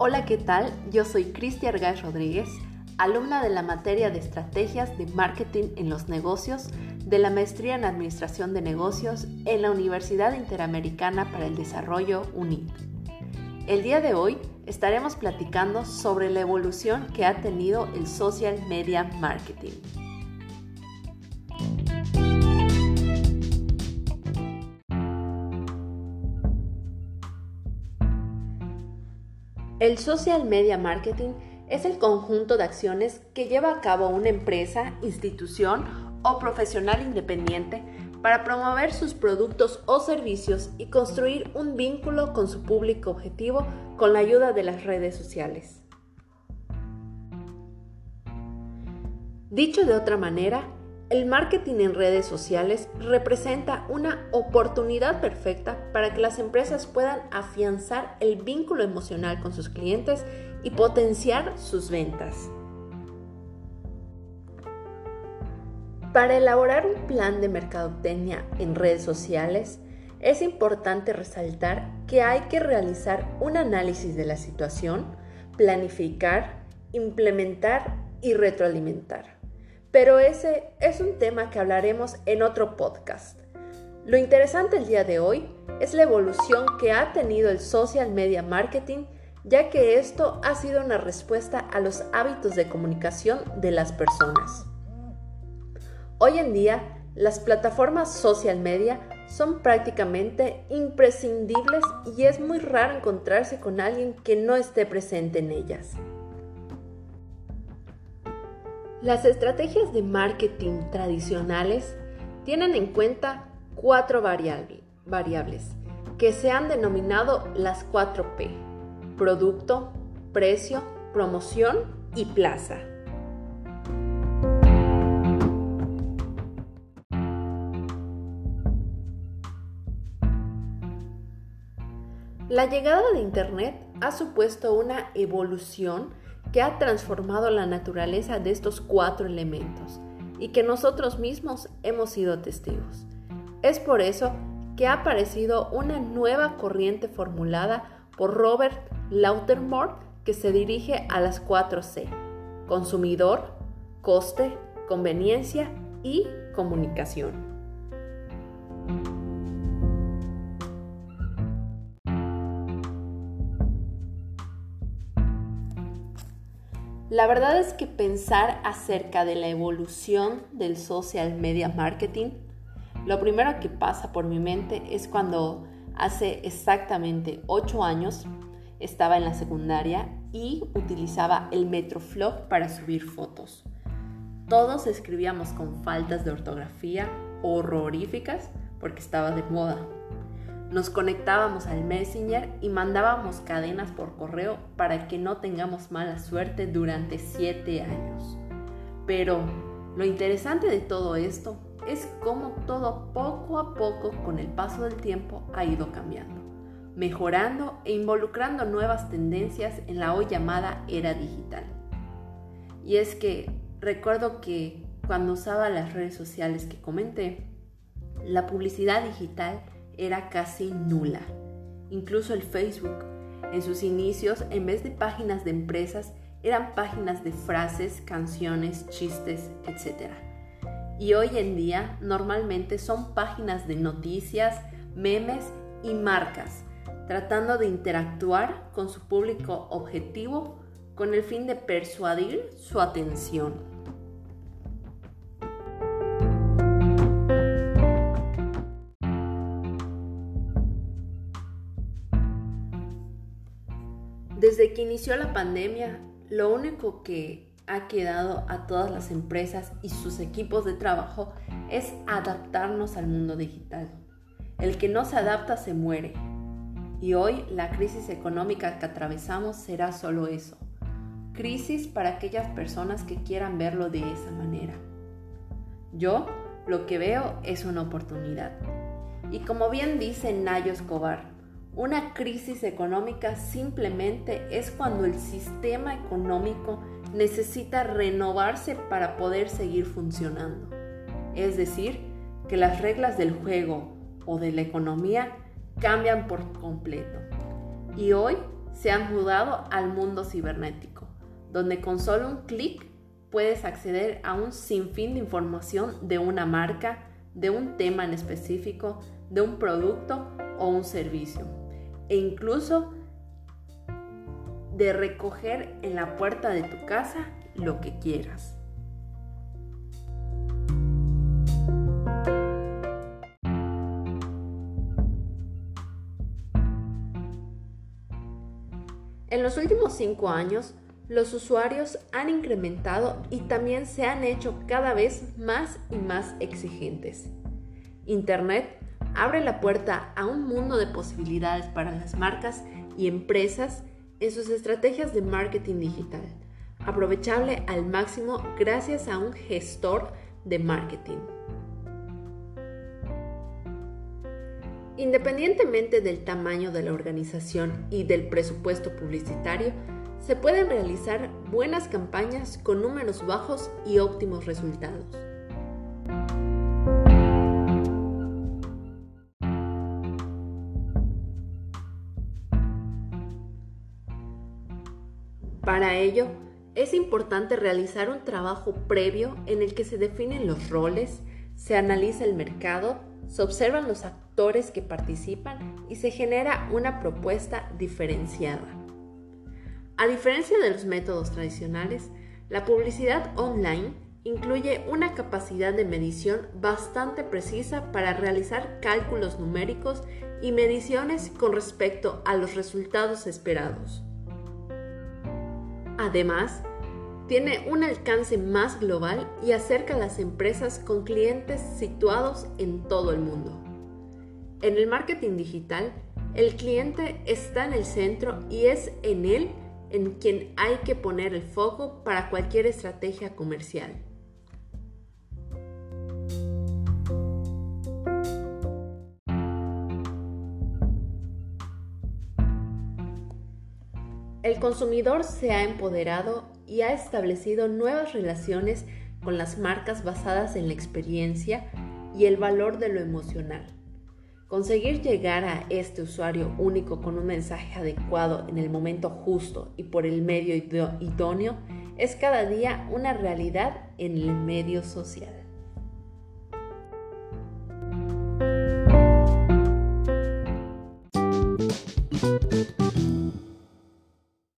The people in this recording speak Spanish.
Hola, ¿qué tal? Yo soy Cristian Argaz Rodríguez, alumna de la materia de Estrategias de Marketing en los Negocios de la Maestría en Administración de Negocios en la Universidad Interamericana para el Desarrollo UNID. El día de hoy estaremos platicando sobre la evolución que ha tenido el social media marketing. El social media marketing es el conjunto de acciones que lleva a cabo una empresa, institución o profesional independiente para promover sus productos o servicios y construir un vínculo con su público objetivo con la ayuda de las redes sociales. Dicho de otra manera, el marketing en redes sociales representa una oportunidad perfecta para que las empresas puedan afianzar el vínculo emocional con sus clientes y potenciar sus ventas. Para elaborar un plan de mercadotecnia en redes sociales, es importante resaltar que hay que realizar un análisis de la situación, planificar, implementar y retroalimentar. Pero ese es un tema que hablaremos en otro podcast. Lo interesante el día de hoy es la evolución que ha tenido el social media marketing, ya que esto ha sido una respuesta a los hábitos de comunicación de las personas. Hoy en día, las plataformas social media son prácticamente imprescindibles y es muy raro encontrarse con alguien que no esté presente en ellas. Las estrategias de marketing tradicionales tienen en cuenta cuatro variables que se han denominado las 4P, producto, precio, promoción y plaza. La llegada de Internet ha supuesto una evolución que ha transformado la naturaleza de estos cuatro elementos y que nosotros mismos hemos sido testigos. Es por eso que ha aparecido una nueva corriente formulada por Robert Lautermore que se dirige a las 4C, consumidor, coste, conveniencia y comunicación. La verdad es que pensar acerca de la evolución del social media marketing, lo primero que pasa por mi mente es cuando hace exactamente 8 años estaba en la secundaria y utilizaba el Metroflog para subir fotos. Todos escribíamos con faltas de ortografía horroríficas porque estaba de moda. Nos conectábamos al Messenger y mandábamos cadenas por correo para que no tengamos mala suerte durante 7 años. Pero lo interesante de todo esto es cómo todo poco a poco con el paso del tiempo ha ido cambiando, mejorando e involucrando nuevas tendencias en la hoy llamada era digital. Y es que recuerdo que cuando usaba las redes sociales que comenté, la publicidad digital era casi nula. Incluso el Facebook, en sus inicios, en vez de páginas de empresas, eran páginas de frases, canciones, chistes, etc. Y hoy en día normalmente son páginas de noticias, memes y marcas, tratando de interactuar con su público objetivo con el fin de persuadir su atención. Desde que inició la pandemia, lo único que ha quedado a todas las empresas y sus equipos de trabajo es adaptarnos al mundo digital. El que no se adapta se muere. Y hoy la crisis económica que atravesamos será solo eso. Crisis para aquellas personas que quieran verlo de esa manera. Yo lo que veo es una oportunidad. Y como bien dice Nayo Escobar, una crisis económica simplemente es cuando el sistema económico necesita renovarse para poder seguir funcionando. Es decir, que las reglas del juego o de la economía cambian por completo. Y hoy se han mudado al mundo cibernético, donde con solo un clic puedes acceder a un sinfín de información de una marca, de un tema en específico, de un producto o un servicio, e incluso de recoger en la puerta de tu casa lo que quieras. En los últimos cinco años, los usuarios han incrementado y también se han hecho cada vez más y más exigentes. Internet abre la puerta a un mundo de posibilidades para las marcas y empresas en sus estrategias de marketing digital, aprovechable al máximo gracias a un gestor de marketing. Independientemente del tamaño de la organización y del presupuesto publicitario, se pueden realizar buenas campañas con números bajos y óptimos resultados. Para ello, es importante realizar un trabajo previo en el que se definen los roles, se analiza el mercado, se observan los actores que participan y se genera una propuesta diferenciada. A diferencia de los métodos tradicionales, la publicidad online incluye una capacidad de medición bastante precisa para realizar cálculos numéricos y mediciones con respecto a los resultados esperados. Además, tiene un alcance más global y acerca a las empresas con clientes situados en todo el mundo. En el marketing digital, el cliente está en el centro y es en él en quien hay que poner el foco para cualquier estrategia comercial. El consumidor se ha empoderado y ha establecido nuevas relaciones con las marcas basadas en la experiencia y el valor de lo emocional. Conseguir llegar a este usuario único con un mensaje adecuado en el momento justo y por el medio idóneo es cada día una realidad en el medio social.